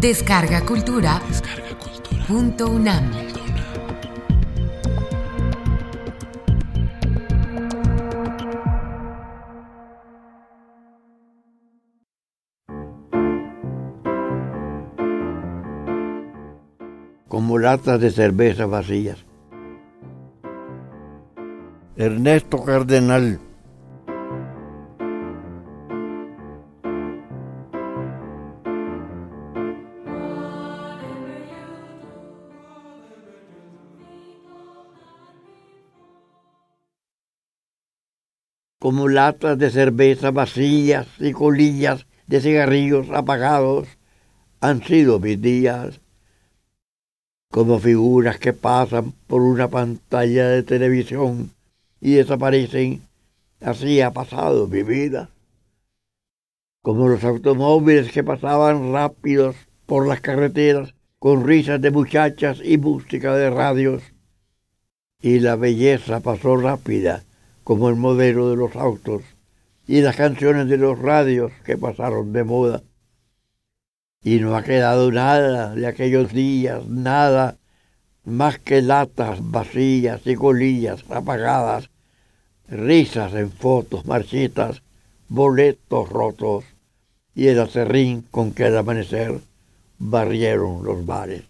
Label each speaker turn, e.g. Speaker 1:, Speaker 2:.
Speaker 1: Descarga Cultura. Punto UNAM.
Speaker 2: Como latas de cerveza vacías. Ernesto Cardenal. Como latas de cerveza vacías y colillas de cigarrillos apagados han sido mis días, como figuras que pasan por una pantalla de televisión y desaparecen, así ha pasado mi vida, como los automóviles que pasaban rápidos por las carreteras con risas de muchachas y música de radios, y la belleza pasó rápida como el modelo de los autos y las canciones de los radios que pasaron de moda. Y no ha quedado nada de aquellos días, nada más que latas vacías y colillas apagadas, risas en fotos marchitas, boletos rotos y el acerrín con que al amanecer barrieron los bares.